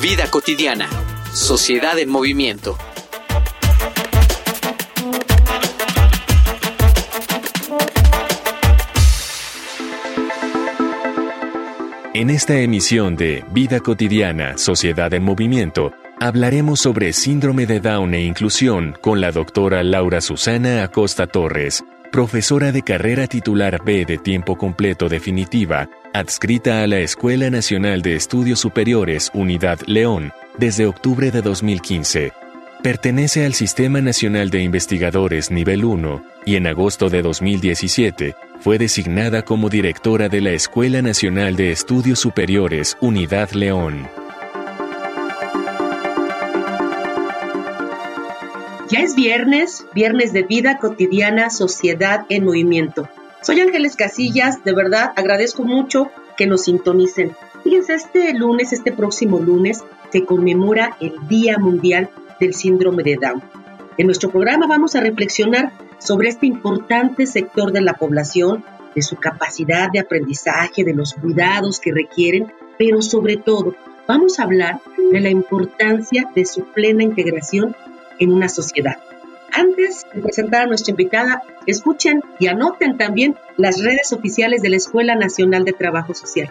Vida cotidiana. Sociedad en movimiento. En esta emisión de Vida cotidiana, Sociedad en movimiento, hablaremos sobre síndrome de Down e inclusión con la doctora Laura Susana Acosta Torres, profesora de carrera titular B de tiempo completo definitiva adscrita a la Escuela Nacional de Estudios Superiores Unidad León desde octubre de 2015. Pertenece al Sistema Nacional de Investigadores Nivel 1 y en agosto de 2017 fue designada como directora de la Escuela Nacional de Estudios Superiores Unidad León. Ya es viernes, viernes de vida cotidiana, sociedad en movimiento. Soy Ángeles Casillas, de verdad agradezco mucho que nos sintonicen. Fíjense, este lunes, este próximo lunes, se conmemora el Día Mundial del Síndrome de Down. En nuestro programa vamos a reflexionar sobre este importante sector de la población, de su capacidad de aprendizaje, de los cuidados que requieren, pero sobre todo vamos a hablar de la importancia de su plena integración en una sociedad. Antes de presentar a nuestra invitada, escuchen y anoten también las redes oficiales de la Escuela Nacional de Trabajo Social.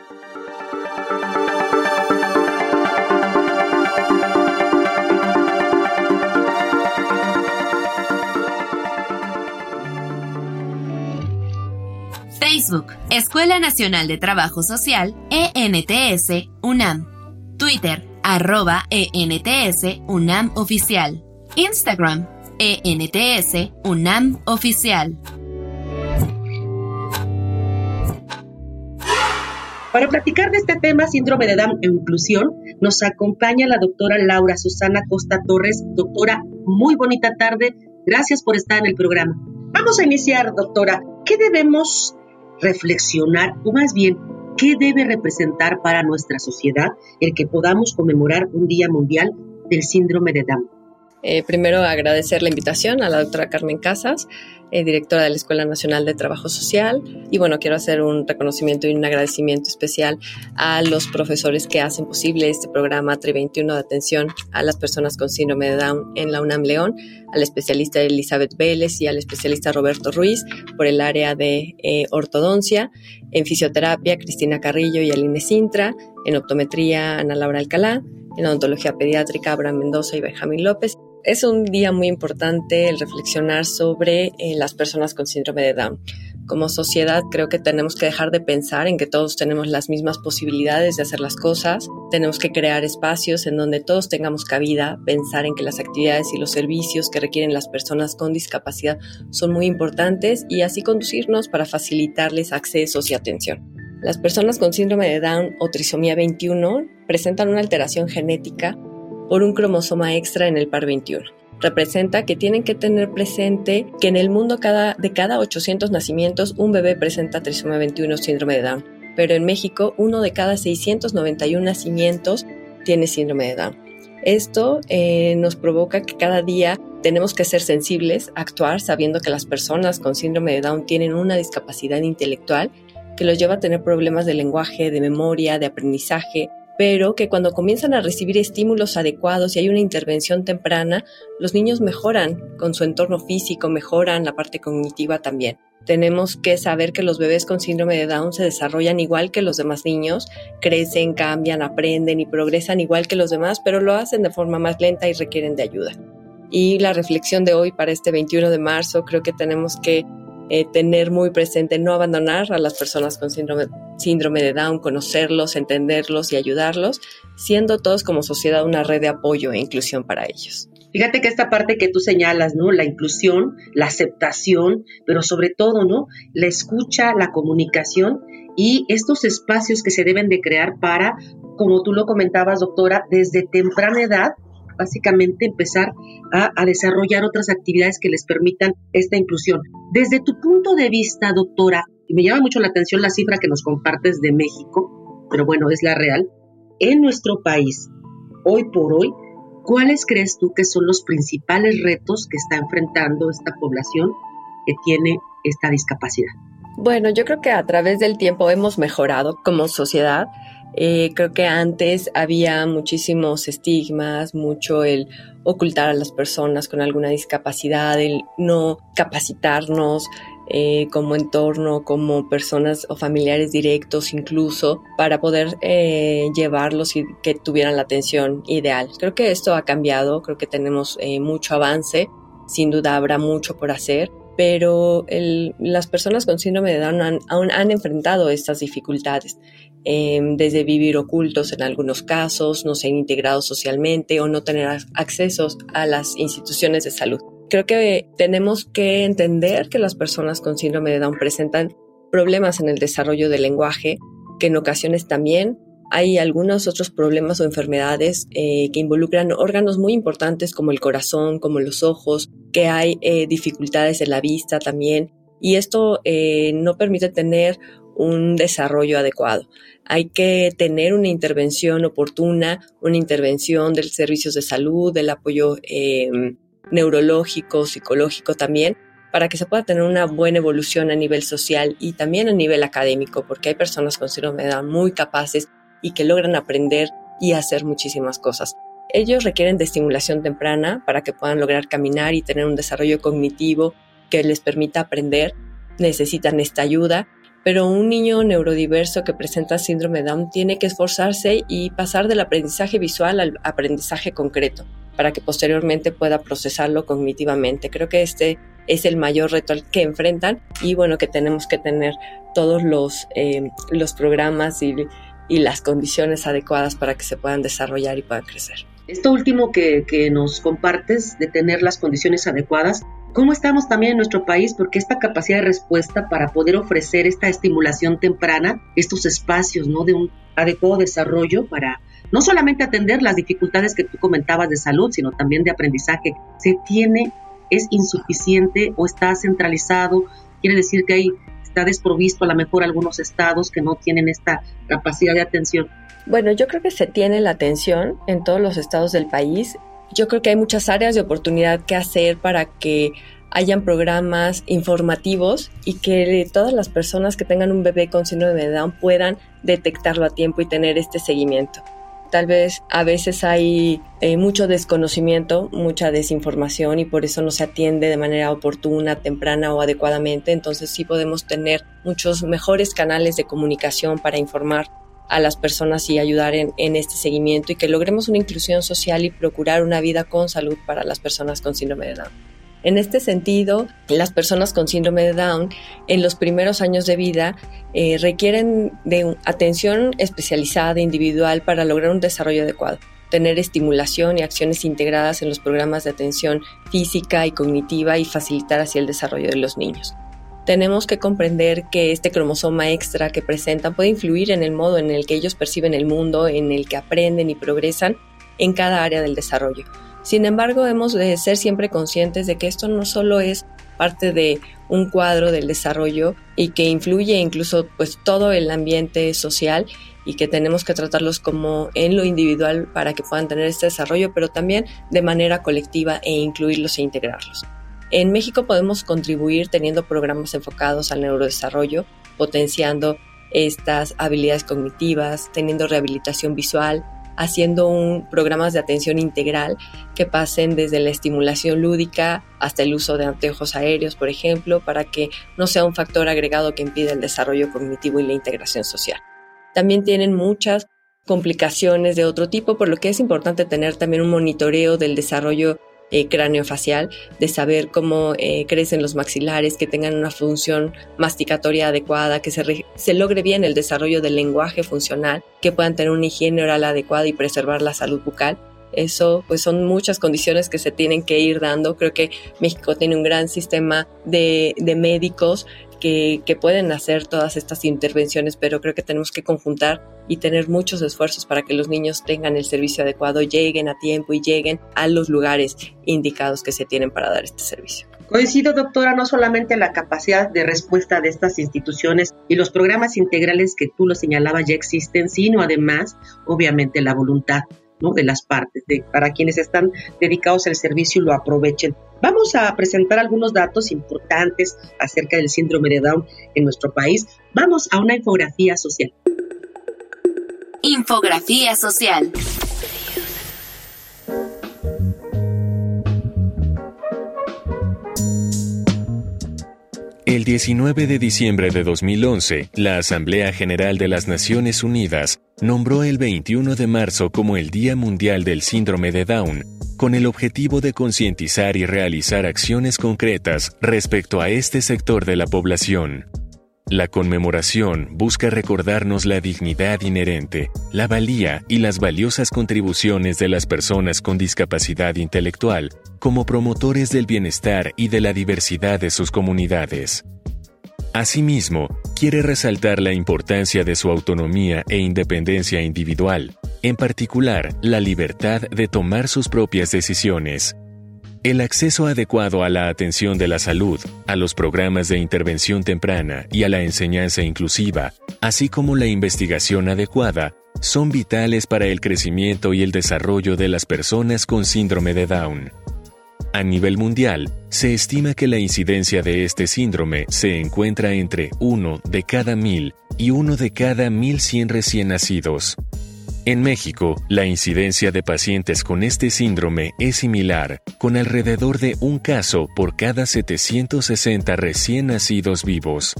Facebook, Escuela Nacional de Trabajo Social, ENTS, UNAM. Twitter, arroba ENTS, UNAM Oficial. Instagram, ENTS UNAM Oficial. Para platicar de este tema, síndrome de Down e inclusión, nos acompaña la doctora Laura Susana Costa Torres. Doctora, muy bonita tarde. Gracias por estar en el programa. Vamos a iniciar, doctora. ¿Qué debemos reflexionar, o más bien, qué debe representar para nuestra sociedad el que podamos conmemorar un Día Mundial del Síndrome de Down? Eh, primero agradecer la invitación a la doctora Carmen Casas, eh, directora de la Escuela Nacional de Trabajo Social. Y bueno, quiero hacer un reconocimiento y un agradecimiento especial a los profesores que hacen posible este programa TRI 21 de atención a las personas con síndrome de Down en la UNAM León, al especialista Elizabeth Vélez y al especialista Roberto Ruiz por el área de eh, ortodoncia, en fisioterapia Cristina Carrillo y Aline Sintra, en optometría Ana Laura Alcalá, en odontología pediátrica Abraham Mendoza y Benjamín López es un día muy importante el reflexionar sobre eh, las personas con síndrome de Down. Como sociedad creo que tenemos que dejar de pensar en que todos tenemos las mismas posibilidades de hacer las cosas. Tenemos que crear espacios en donde todos tengamos cabida, pensar en que las actividades y los servicios que requieren las personas con discapacidad son muy importantes y así conducirnos para facilitarles accesos y atención. Las personas con síndrome de Down o trisomía 21 presentan una alteración genética por un cromosoma extra en el par 21. Representa que tienen que tener presente que en el mundo cada, de cada 800 nacimientos un bebé presenta trisomía 21 síndrome de Down, pero en México uno de cada 691 nacimientos tiene síndrome de Down. Esto eh, nos provoca que cada día tenemos que ser sensibles, actuar sabiendo que las personas con síndrome de Down tienen una discapacidad intelectual que los lleva a tener problemas de lenguaje, de memoria, de aprendizaje, pero que cuando comienzan a recibir estímulos adecuados y hay una intervención temprana, los niños mejoran con su entorno físico, mejoran la parte cognitiva también. Tenemos que saber que los bebés con síndrome de Down se desarrollan igual que los demás niños, crecen, cambian, aprenden y progresan igual que los demás, pero lo hacen de forma más lenta y requieren de ayuda. Y la reflexión de hoy para este 21 de marzo, creo que tenemos que eh, tener muy presente, no abandonar a las personas con síndrome, síndrome de Down, conocerlos, entenderlos y ayudarlos, siendo todos como sociedad una red de apoyo e inclusión para ellos. Fíjate que esta parte que tú señalas, ¿no? La inclusión, la aceptación, pero sobre todo, ¿no? La escucha, la comunicación y estos espacios que se deben de crear para como tú lo comentabas, doctora, desde temprana edad, básicamente empezar a, desarrollar otras actividades que les permitan esta inclusión. Desde tu punto de vista, doctora, y me llama mucho la atención la cifra que nos compartes de México, pero bueno, es la real, en nuestro país, hoy por hoy, ¿cuáles crees tú que son los principales retos que está enfrentando esta población que tiene esta discapacidad? Bueno, yo creo que a través del tiempo hemos mejorado como sociedad. Eh, creo que antes había muchísimos estigmas, mucho el ocultar a las personas con alguna discapacidad, el no capacitarnos eh, como entorno, como personas o familiares directos incluso, para poder eh, llevarlos y que tuvieran la atención ideal. Creo que esto ha cambiado, creo que tenemos mucho avance, sin duda habrá mucho por hacer pero las personas con síndrome de Down han, han enfrentado estas dificultades, em, desde vivir ocultos en algunos casos, no ser integrados socialmente o no tener accesos a las instituciones de salud. Creo que tenemos que entender que las personas con síndrome de Down presentan problemas en el desarrollo del lenguaje, que en ocasiones también hay algunos otros problemas o enfermedades eh, que involucran órganos muy importantes como el corazón, como los ojos, que hay eh, dificultades en la vista también. Y esto eh, no permite tener un desarrollo adecuado. Hay que tener una intervención oportuna, una intervención de servicios de salud, del apoyo neurológico, psicológico también, para que se pueda tener una buena evolución a nivel social y también a nivel académico, porque hay personas con síndrome de Down muy capaces y que logran aprender y hacer muchísimas cosas. Ellos requieren de estimulación temprana para que puedan lograr caminar y tener un desarrollo cognitivo que les permita aprender. Necesitan esta ayuda, pero un niño neurodiverso que presenta síndrome Down tiene que esforzarse y pasar del aprendizaje visual al aprendizaje concreto para que posteriormente pueda procesarlo cognitivamente. Creo que este es el mayor reto que enfrentan y bueno, que tenemos que tener todos los, eh, los programas y y las condiciones adecuadas para que se puedan desarrollar y puedan crecer. Esto último que, que, nos compartes de tener las condiciones adecuadas, ¿cómo estamos también en nuestro país? Porque esta capacidad de respuesta para poder ofrecer esta estimulación temprana, estos espacios ¿no? de un adecuado desarrollo para no solamente atender las dificultades que tú comentabas de salud, sino también de aprendizaje, se tiene, es insuficiente o está centralizado, quiere decir que hay está desprovisto a lo mejor algunos estados que no tienen esta capacidad de atención? Bueno, yo creo que se tiene la atención en todos los estados del país. Yo creo que hay muchas áreas de oportunidad que hacer para que hayan programas informativos y que todas las personas que tengan un bebé con síndrome de Down puedan detectarlo a tiempo y tener este seguimiento. Tal vez a veces hay eh, mucho desconocimiento, mucha desinformación y por eso no se atiende de manera oportuna, temprana o adecuadamente. Entonces sí podemos tener muchos mejores canales de comunicación para informar a las personas y ayudar en, este seguimiento y que logremos una inclusión social y procurar una vida con salud para las personas con síndrome de Down. En este sentido, las personas con síndrome de Down en los primeros años de vida eh, requieren de atención especializada individual para lograr un desarrollo adecuado, tener estimulación y acciones integradas en los programas de atención física y cognitiva y facilitar así el desarrollo de los niños. Tenemos que comprender que este cromosoma extra que presentan puede influir en el modo en el que ellos perciben el mundo, en el que aprenden y progresan en cada área del desarrollo sin embargo, hemos de ser siempre conscientes de que esto no solo es parte de un cuadro del desarrollo y que influye incluso pues todo el ambiente social y que tenemos que tratarlos como en lo individual para que puedan tener este desarrollo, pero también de manera colectiva e incluirlos e integrarlos. En México podemos contribuir teniendo programas enfocados al neurodesarrollo, potenciando estas habilidades cognitivas, teniendo rehabilitación visual, haciendo un, programas de atención integral que pasen desde la estimulación lúdica hasta el uso de anteojos aéreos, por ejemplo, para que no sea un factor agregado que impida el desarrollo cognitivo y la integración social. También tienen muchas complicaciones de otro tipo, por lo que es importante tener también un monitoreo del desarrollo eh, cráneo-facial, de saber cómo eh, crecen los maxilares, que tengan una función masticatoria adecuada, que se, se logre bien el desarrollo del lenguaje funcional, que puedan tener una higiene oral adecuada y preservar la salud bucal. Eso pues son muchas condiciones que se tienen que ir dando. Creo que México tiene un gran sistema de, de médicos que, pueden hacer todas estas intervenciones, pero creo que tenemos que conjuntar y tener muchos esfuerzos para que los niños tengan el servicio adecuado, lleguen a tiempo y lleguen a los lugares indicados que se tienen para dar este servicio. Coincido, doctora, no solamente la capacidad de respuesta de estas instituciones y los programas integrales que tú lo señalabas ya existen, sino además, obviamente, la voluntad ¿no? de las partes, de, para quienes están dedicados al servicio y lo aprovechen. Vamos a presentar algunos datos importantes acerca del síndrome de Down en nuestro país. Vamos a una infografía social. Infografía social. El 19 de diciembre de 2011, la Asamblea General de las Naciones Unidas nombró el 21 de marzo como el Día Mundial del Síndrome de Down, con el objetivo de concientizar y realizar acciones concretas respecto a este sector de la población. La conmemoración busca recordarnos la dignidad inherente, la valía y las valiosas contribuciones de las personas con discapacidad intelectual como promotores del bienestar y de la diversidad de sus comunidades. Asimismo, quiere resaltar la importancia de su autonomía e independencia individual, en particular la libertad de tomar sus propias decisiones, el acceso adecuado a la atención de la salud, a los programas de intervención temprana y a la enseñanza inclusiva, así como la investigación adecuada, son vitales para el crecimiento y el desarrollo de las personas con síndrome de Down. A nivel mundial, se estima que la incidencia de este síndrome se encuentra entre 1 de cada 1000 y 1 de cada 1100 recién nacidos. En México, la incidencia de pacientes con este síndrome es similar, con alrededor de un caso por cada 760 recién nacidos vivos.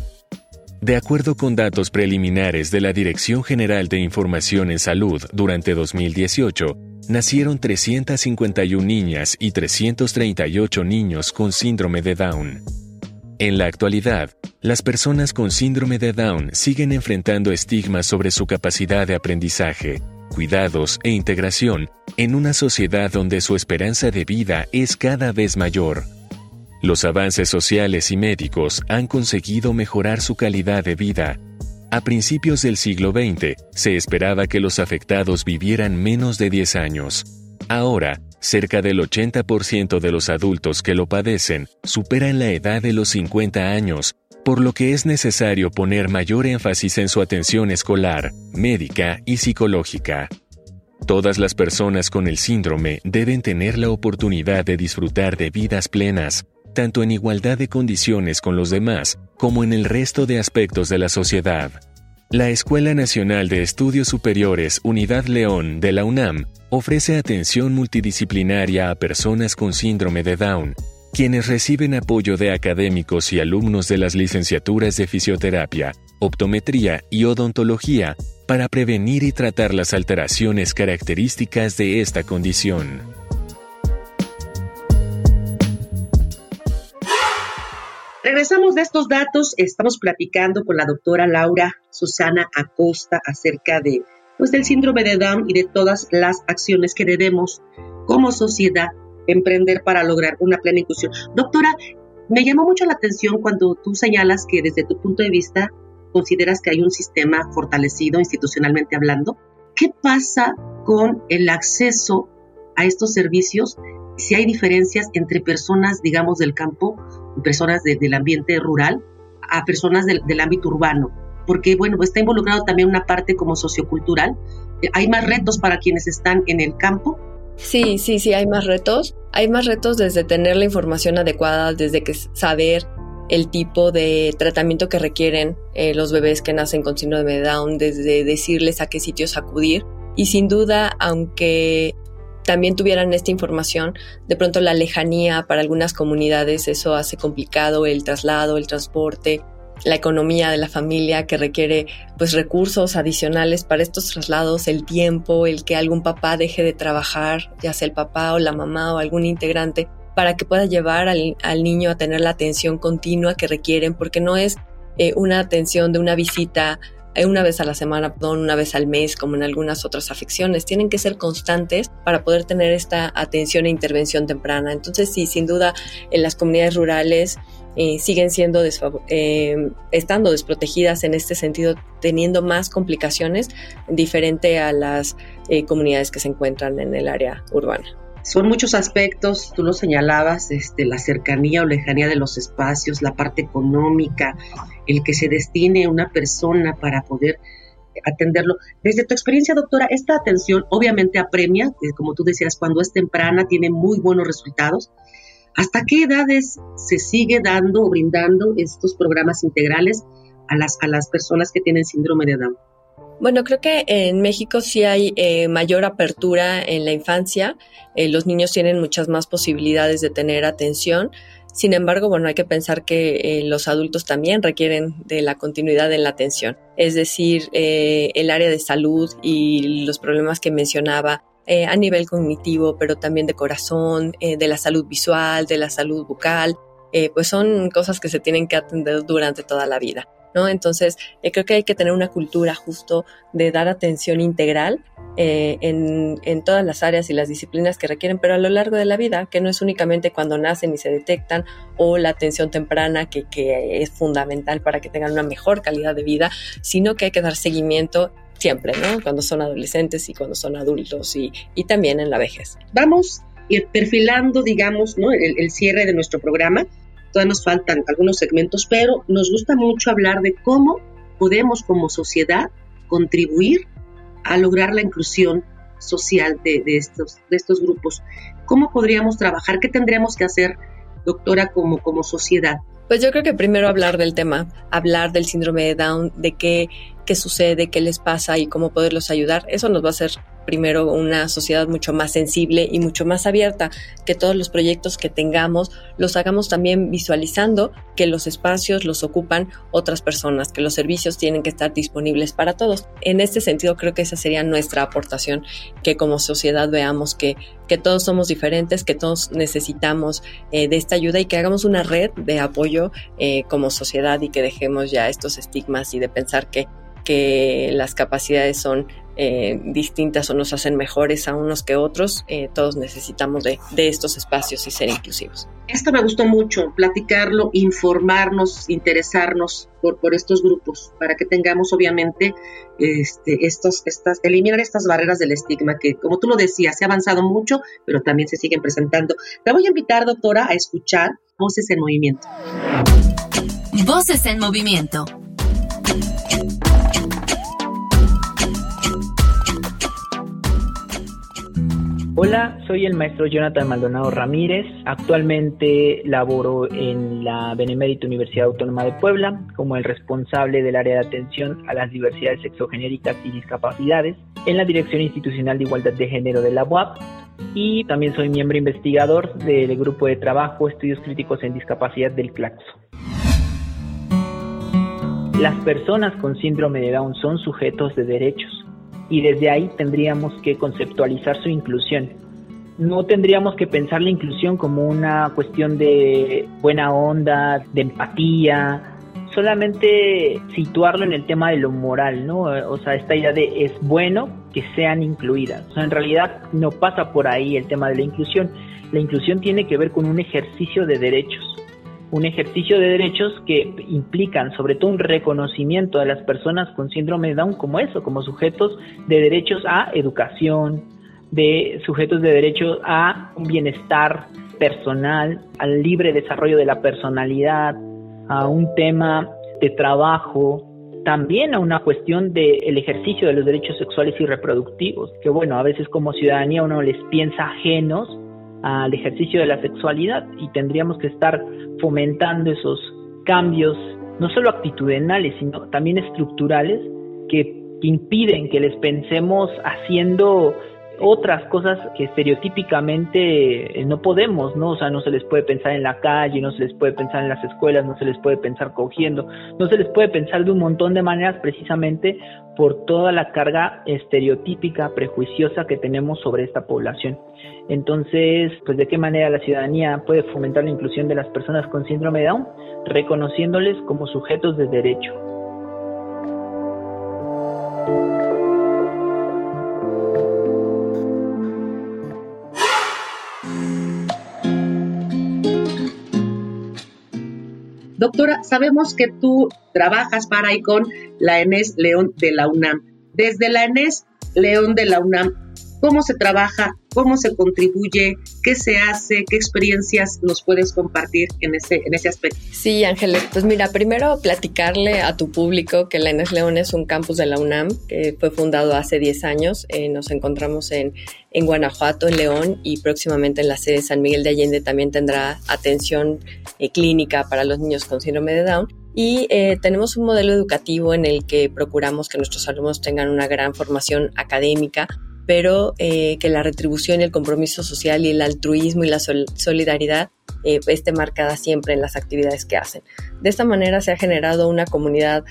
De acuerdo con datos preliminares de la Dirección General de Información en Salud durante 2018, nacieron 351 niñas y 338 niños con síndrome de Down. En la actualidad, las personas con síndrome de Down siguen enfrentando estigmas sobre su capacidad de aprendizaje, cuidados e integración en una sociedad donde su esperanza de vida es cada vez mayor. Los avances sociales y médicos han conseguido mejorar su calidad de vida. A principios del siglo XX se esperaba que los afectados vivieran menos de 10 años. Ahora, cerca del 80% de los adultos que lo padecen superan la edad de los 50 años por lo que es necesario poner mayor énfasis en su atención escolar, médica y psicológica. Todas las personas con el síndrome deben tener la oportunidad de disfrutar de vidas plenas, tanto en igualdad de condiciones con los demás como en el resto de aspectos de la sociedad. La Escuela Nacional de Estudios Superiores Unidad León de la UNAM ofrece atención multidisciplinaria a personas con síndrome de Down quienes reciben apoyo de académicos y alumnos de las licenciaturas de fisioterapia, optometría y odontología para prevenir y tratar las alteraciones características de esta condición. Regresamos de estos datos, estamos platicando con la doctora Laura Susana Acosta acerca de pues, del síndrome de Down y de todas las acciones que debemos como sociedad emprender para lograr una plena inclusión. Doctora, me llamó mucho la atención cuando tú señalas que desde tu punto de vista consideras que hay un sistema fortalecido institucionalmente hablando. ¿Qué pasa con el acceso a estos servicios? Si hay diferencias entre personas, digamos, del campo, personas del ambiente rural, a personas del, del ámbito urbano porque bueno, está involucrado también una parte como sociocultural. Hay más retos para quienes están en el campo Sí, sí, sí, hay más retos. Hay más retos desde tener la información adecuada, desde que saber el tipo de tratamiento que requieren eh, los bebés que nacen con síndrome de Down, desde decirles a qué sitios acudir. Y sin duda, aunque también tuvieran esta información, de pronto la lejanía para algunas comunidades, eso hace complicado el traslado, el transporte, la economía de la familia que requiere pues recursos adicionales para estos traslados, el tiempo, el que algún papá deje de trabajar, ya sea el papá o la mamá o algún integrante, para que pueda llevar al, niño a tener la atención continua que requieren, porque no es eh, una atención de una visita una vez a la semana, perdón, una vez al mes, como en algunas otras afecciones. Tienen que ser constantes para poder tener esta atención e intervención temprana. Entonces, sí, sin duda, en las comunidades rurales eh, siguen siendo eh, estando desprotegidas en este sentido, teniendo más complicaciones diferente a las comunidades que se encuentran en el área urbana. Son muchos aspectos, tú lo señalabas, este, la cercanía o lejanía de los espacios, la parte económica, el que se destine una persona para poder atenderlo. Desde tu experiencia, doctora, esta atención obviamente apremia, eh, como tú decías, cuando es temprana, tiene muy buenos resultados. ¿Hasta qué edades se sigue dando o brindando estos programas integrales a las, a las personas que tienen síndrome de Down? Bueno, creo que en México sí hay eh, mayor apertura en la infancia. Eh, los niños tienen muchas más posibilidades de tener atención. Sin embargo, bueno, hay que pensar que eh, los adultos también requieren de la continuidad en la atención. Es decir, el área de salud y los problemas que mencionaba a nivel cognitivo, pero también de corazón, de la salud visual, de la salud bucal, pues son cosas que se tienen que atender durante toda la vida. ¿No? Entonces, eh, creo que hay que tener una cultura justo de dar atención integral eh, en, todas las áreas y las disciplinas que requieren, pero a lo largo de la vida, que no es únicamente cuando nacen y se detectan, o la atención temprana, que, es fundamental para que tengan una mejor calidad de vida, sino que hay que dar seguimiento siempre, ¿no? Cuando son adolescentes y cuando son adultos y, también en la vejez. Vamos perfilando, digamos, ¿no? el cierre de nuestro programa todavía nos faltan algunos segmentos, pero nos gusta mucho hablar de cómo podemos como sociedad contribuir a lograr la inclusión social de, estos, de estos grupos. ¿Cómo podríamos trabajar? ¿Qué tendríamos que hacer, doctora, como, como sociedad? Pues yo creo que primero hablar del tema, hablar del síndrome de Down, de qué, qué sucede, qué les pasa y cómo poderlos ayudar. Eso nos va a hacer primero una sociedad mucho más sensible y mucho más abierta, que todos los proyectos que tengamos los hagamos también visualizando que los espacios los ocupan otras personas, que los servicios tienen que estar disponibles para todos. En este sentido creo que esa sería nuestra aportación, que como sociedad veamos que, que todos somos diferentes, que todos necesitamos eh, de esta ayuda y que hagamos una red de apoyo eh, como sociedad y que dejemos ya estos estigmas y de pensar que que las capacidades son eh, distintas o nos hacen mejores a unos que otros, eh, todos necesitamos de, estos espacios y ser inclusivos. Esto me gustó mucho, platicarlo, informarnos, interesarnos por, por estos grupos, para que tengamos obviamente este, estos, estas, eliminar estas barreras del estigma que, como tú lo decías, se ha avanzado mucho, pero también se siguen presentando. Te voy a invitar, doctora, a escuchar Voces en Movimiento. Voces en Movimiento Hola, soy el maestro Jonathan Maldonado Ramírez. Actualmente laboro en la Benemérita Universidad Autónoma de Puebla como el responsable del área de atención a las diversidades sexogenéricas y discapacidades en la Dirección Institucional de Igualdad de Género de la UAP y también soy miembro investigador del grupo de trabajo Estudios Críticos en Discapacidad del CLACSO. Las personas con síndrome de Down son sujetos de derechos y desde ahí tendríamos que conceptualizar su inclusión. No tendríamos que pensar la inclusión como una cuestión de buena onda, de empatía, solamente situarlo en el tema de lo moral, ¿no? O sea, esta idea de es bueno que sean incluidas. O sea, en realidad no pasa por ahí el tema de la inclusión. La inclusión tiene que ver con un ejercicio de derechos un ejercicio de derechos que implican sobre todo un reconocimiento de las personas con síndrome de Down como eso, como sujetos de derechos a educación, de sujetos de derecho a un bienestar personal, al libre desarrollo de la personalidad, a un tema de trabajo, también a una cuestión del ejercicio de los derechos sexuales y reproductivos, que bueno, a veces como ciudadanía uno les piensa ajenos al ejercicio de la sexualidad y tendríamos que estar fomentando esos cambios, no solo actitudinales, sino también estructurales, que, impiden que les pensemos haciendo otras cosas que estereotípicamente eh, no podemos, ¿no? O sea, no se les puede pensar en la calle, no se les puede pensar en las escuelas, no se les puede pensar cogiendo, no se les puede pensar de un montón de maneras precisamente por toda la carga estereotípica, prejuiciosa que tenemos sobre esta población. Entonces, pues de qué manera la ciudadanía puede fomentar la inclusión de las personas con síndrome de Down, reconociéndoles como sujetos de derecho. Doctora, sabemos que tú trabajas para y con la ENES León de la UNAM. Desde la ENES León de la UNAM, ¿cómo se trabaja? ¿Cómo se contribuye? ¿Qué se hace? ¿Qué experiencias nos puedes compartir en ese, en ese aspecto? Sí, Ángeles, pues mira, primero platicarle a tu público que la ENES León es un campus de la UNAM que fue fundado hace 10 años. Eh, nos encontramos en, en Guanajuato, en León y próximamente en la sede de San Miguel de Allende también tendrá atención eh, clínica para los niños con síndrome de Down. Y eh, tenemos un modelo educativo en el que procuramos que nuestros alumnos tengan una gran formación académica, pero eh, que la retribución, el compromiso social y el altruismo y la solidaridad eh, esté marcada siempre en las actividades que hacen. De esta manera se ha generado una comunidad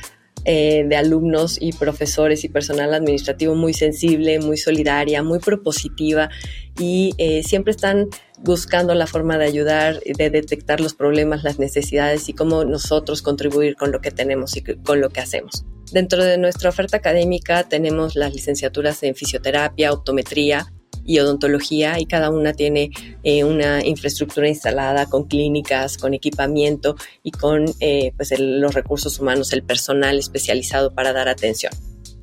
eh, de alumnos y profesores y personal administrativo muy sensible, muy solidaria, muy propositiva y eh, siempre están buscando la forma de ayudar, de detectar los problemas, las necesidades y cómo nosotros contribuir con lo que tenemos y con lo que hacemos. Dentro de nuestra oferta académica tenemos las licenciaturas en fisioterapia, optometría, y odontología y cada una tiene eh, una infraestructura instalada con clínicas, con equipamiento y con eh, pues los recursos humanos, el personal especializado para dar atención.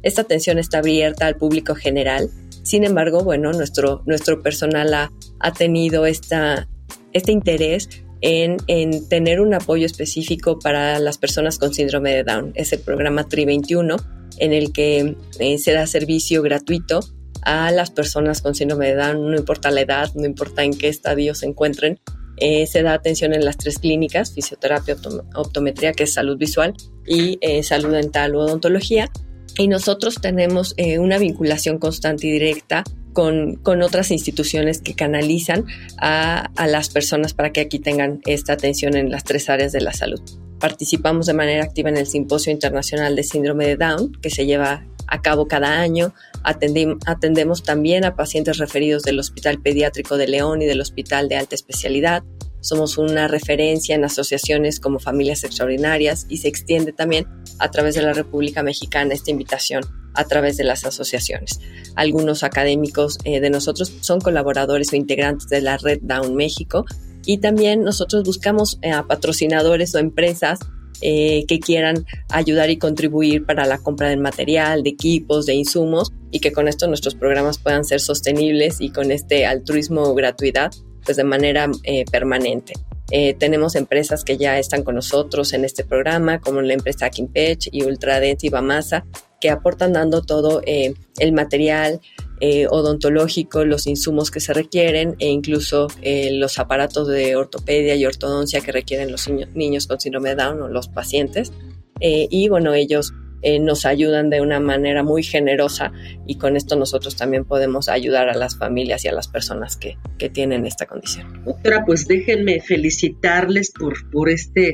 Esta atención está abierta al público general. Sin embargo, bueno, nuestro, nuestro personal ha, ha tenido esta, este interés en, en, tener un apoyo específico para las personas con síndrome de Down. Es el programa TRI21 en el que eh, se da servicio gratuito a las personas con síndrome de Down, no importa la edad, no importa en qué estadio se encuentren. Eh, se da atención en las tres clínicas, fisioterapia, optometría, que es salud visual, y eh, salud dental o odontología. Y nosotros tenemos eh, una vinculación constante y directa con, con, otras instituciones que canalizan a, a las personas para que aquí tengan esta atención en las tres áreas de la salud. Participamos de manera activa en el Simposio Internacional de Síndrome de Down, que se lleva a cabo cada año. atendemos también a pacientes referidos del Hospital Pediátrico de León y del Hospital de Alta Especialidad. Somos una referencia en asociaciones como Familias Extraordinarias y se extiende también a través de la República Mexicana esta invitación a través de las asociaciones. Algunos académicos eh, de nosotros son colaboradores o integrantes de la Red Down México y también nosotros buscamos eh, a patrocinadores o empresas eh, que quieran ayudar y contribuir para la compra del material, de equipos, de insumos y que con esto nuestros programas puedan ser sostenibles y con este altruismo o gratuidad pues de manera eh, permanente. Eh, tenemos empresas que ya están con nosotros en este programa, como la empresa Kimpech y Ultradent y Bamasa, que aportan dando todo el material, eh, odontológico, los insumos que se requieren e incluso eh, los aparatos de ortopedia y ortodoncia que requieren los niños con síndrome de Down o los pacientes. Eh, y bueno, ellos nos ayudan de una manera muy generosa y con esto nosotros también podemos ayudar a las familias y a las personas que, que tienen esta condición. Doctora, pues déjenme felicitarles por, por este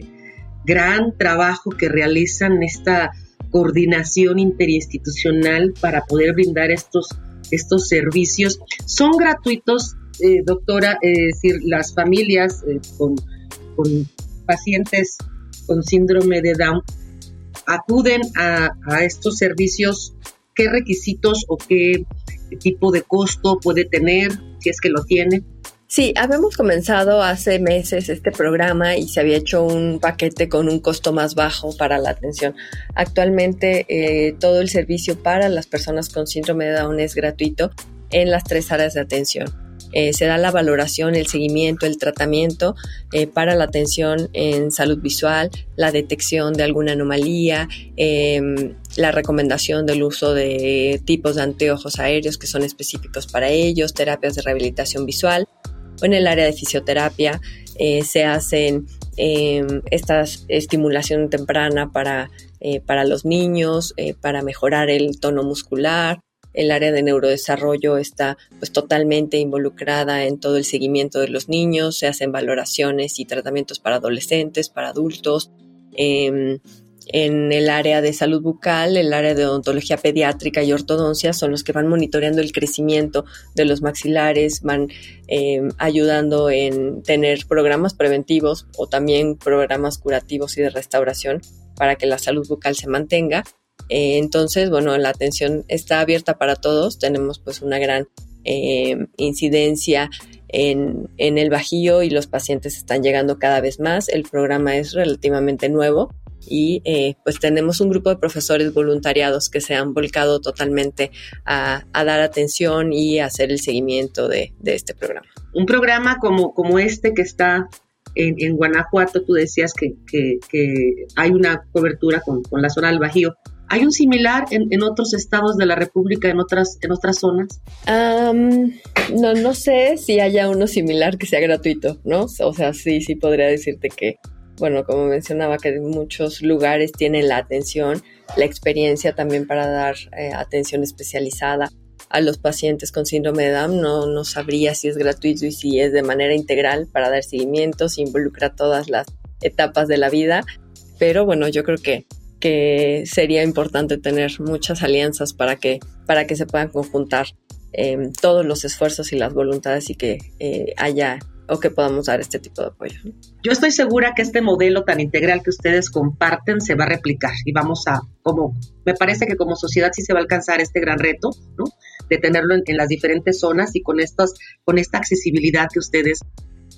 gran trabajo que realizan, esta coordinación interinstitucional para poder brindar estos estos servicios son gratuitos, eh, doctora, es decir, las familias eh, con, pacientes con síndrome de Down acuden a, a estos servicios, ¿qué requisitos o qué tipo de costo puede tener, si es que lo tiene? Sí, habíamos comenzado hace meses este programa y se había hecho un paquete con un costo más bajo para la atención. Actualmente eh, todo el servicio para las personas con síndrome de Down es gratuito en las tres áreas de atención. Eh, se da la valoración, el seguimiento, el tratamiento eh, para la atención en salud visual, la detección de alguna anomalía, em, la recomendación del uso de tipos de anteojos aéreos que son específicos para ellos, terapias de rehabilitación visual en el área de fisioterapia eh, se hacen eh, esta estimulación temprana para, eh, para los niños, eh, para mejorar el tono muscular. El área de neurodesarrollo está pues totalmente involucrada en todo el seguimiento de los niños, se hacen valoraciones y tratamientos para adolescentes, para adultos. En el área de salud bucal, el área de odontología pediátrica y ortodoncia son los que van monitoreando el crecimiento de los maxilares, van eh, ayudando en tener programas preventivos o también programas curativos y de restauración para que la salud bucal se mantenga. Eh, entonces, bueno, la atención está abierta para todos, tenemos pues una gran eh, incidencia en, en, el Bajío y los pacientes están llegando cada vez más. El programa es relativamente nuevo y eh, pues tenemos un grupo de profesores voluntariados que se han volcado totalmente a, dar atención y a hacer el seguimiento de, este programa. Un programa como, como este que está en, Guanajuato, tú decías que, hay una cobertura con, la zona del Bajío. ¿Hay un similar en, otros estados de la República, en otras, en otras zonas? no, no sé si haya uno similar que sea gratuito, ¿no? O sea, sí, sí podría decirte que, bueno, como mencionaba, que muchos lugares tienen la atención, la experiencia también para dar eh, atención especializada a los pacientes con síndrome de Down. No, no sabría si es gratuito y si es de manera integral para dar seguimiento, si involucra todas las etapas de la vida. Pero bueno, yo creo que que sería importante tener muchas alianzas para que, para que se puedan conjuntar em, todos los esfuerzos y las voluntades y que eh, haya o que podamos dar este tipo de apoyo. Yo estoy segura que este modelo tan integral que ustedes comparten se va a replicar y vamos a, como, me parece que como sociedad sí se va a alcanzar este gran reto, ¿no? De tenerlo en, en las diferentes zonas y con estas, con esta accesibilidad que ustedes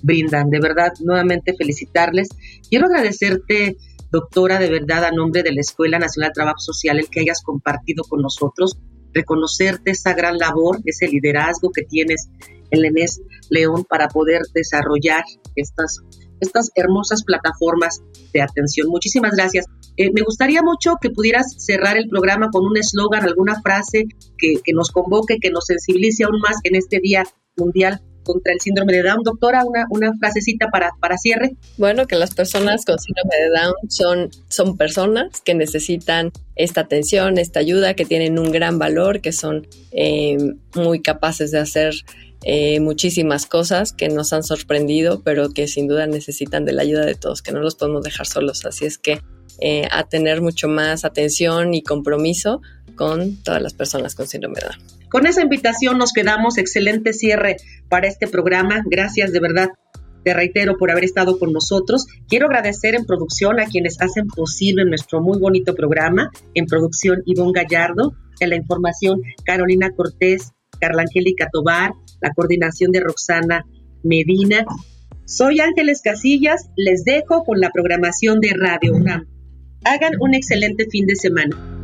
brindan. De verdad, nuevamente felicitarles. Quiero agradecerte, doctora, de verdad, a nombre de la Escuela Nacional de Trabajo Social, el que hayas compartido con nosotros, reconocerte esa gran labor, ese liderazgo que tienes en Lenés León para poder desarrollar estas, estas hermosas plataformas de atención. Muchísimas gracias. Eh, me gustaría mucho que pudieras cerrar el programa con un eslogan, alguna frase que, que nos convoque, que nos sensibilice aún más en este Día Mundial contra el síndrome de Down. Doctora, una, una frasecita para, para cierre. Bueno, que las personas con síndrome de Down son, son personas que necesitan esta atención, esta ayuda, que tienen un gran valor, que son eh, muy capaces de hacer eh, muchísimas cosas que nos han sorprendido, pero que sin duda necesitan de la ayuda de todos, que no los podemos dejar solos. Así es que eh, a tener mucho más atención y compromiso con todas las personas con síndrome de Down. Con esa invitación nos quedamos. Excelente cierre para este programa. Gracias de verdad. Te reitero por haber estado con nosotros. Quiero agradecer en producción a quienes hacen posible nuestro muy bonito programa. En producción, Ivonne Gallardo. En la información, Carolina Cortés, Carla Angélica Tobar. La coordinación de Roxana Medina. Soy Ángeles Casillas. Les dejo con la programación de Radio UNAM. Hagan un excelente fin de semana.